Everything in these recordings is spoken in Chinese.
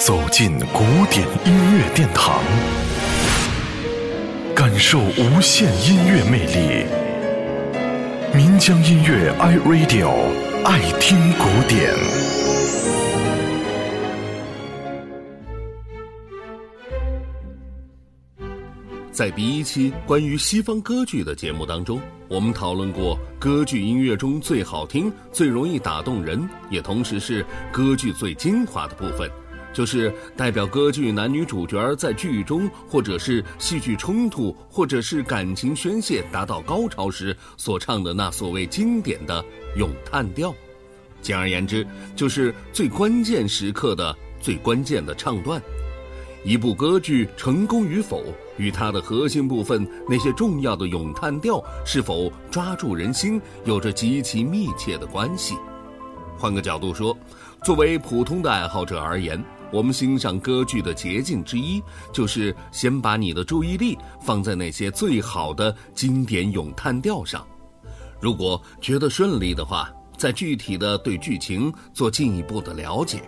走进古典音乐殿堂，感受无限音乐魅力。民江音乐 iRadio 爱听古典。在第一期关于西方歌剧的节目当中，我们讨论过歌剧音乐中最好听、最容易打动人，也同时是歌剧最精华的部分。就是代表歌剧男女主角在剧中，或者是戏剧冲突，或者是感情宣泄达到高潮时所唱的那所谓经典的咏叹调。简而言之，就是最关键时刻的最关键的唱段。一部歌剧成功与否，与它的核心部分那些重要的咏叹调是否抓住人心，有着极其密切的关系。换个角度说，作为普通的爱好者而言，我们欣赏歌剧的捷径之一，就是先把你的注意力放在那些最好的经典咏叹调上。如果觉得顺利的话，再具体的对剧情做进一步的了解。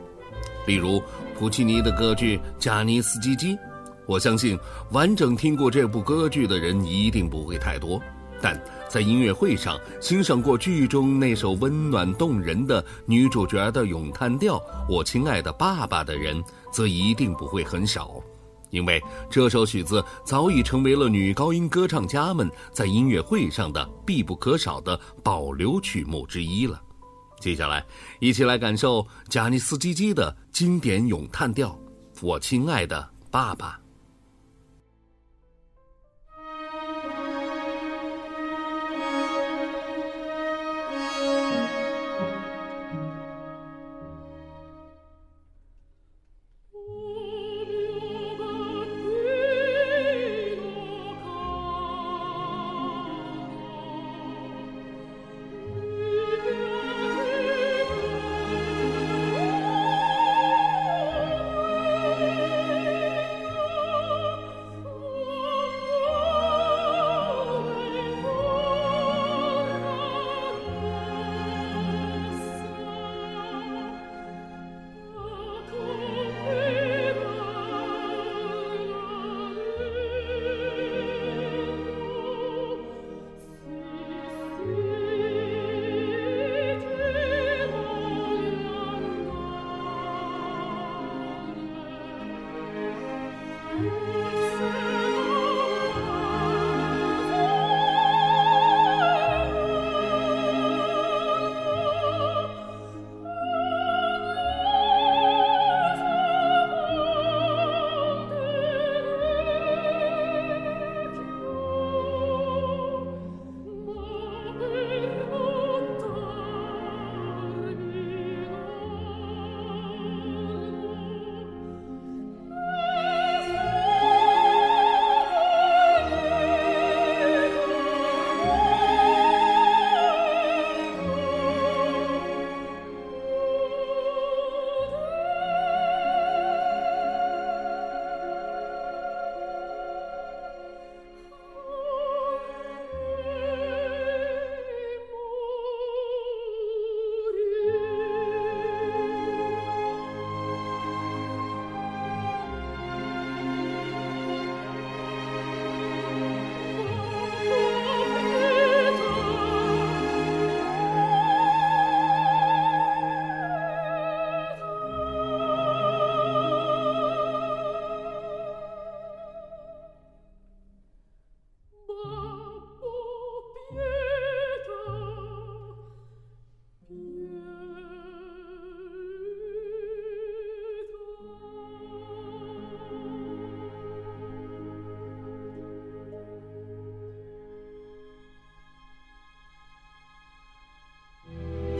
例如普契尼的歌剧《加尼斯基基》，我相信完整听过这部歌剧的人一定不会太多，但在音乐会上欣赏过剧中那首温暖动人的女主角的咏叹调《我亲爱的爸爸》的人，则一定不会很少，因为这首曲子早已成为了女高音歌唱家们在音乐会上的必不可少的保留曲目之一了。接下来，一起来感受贾尼斯基基的经典咏叹调《我亲爱的爸爸》。Música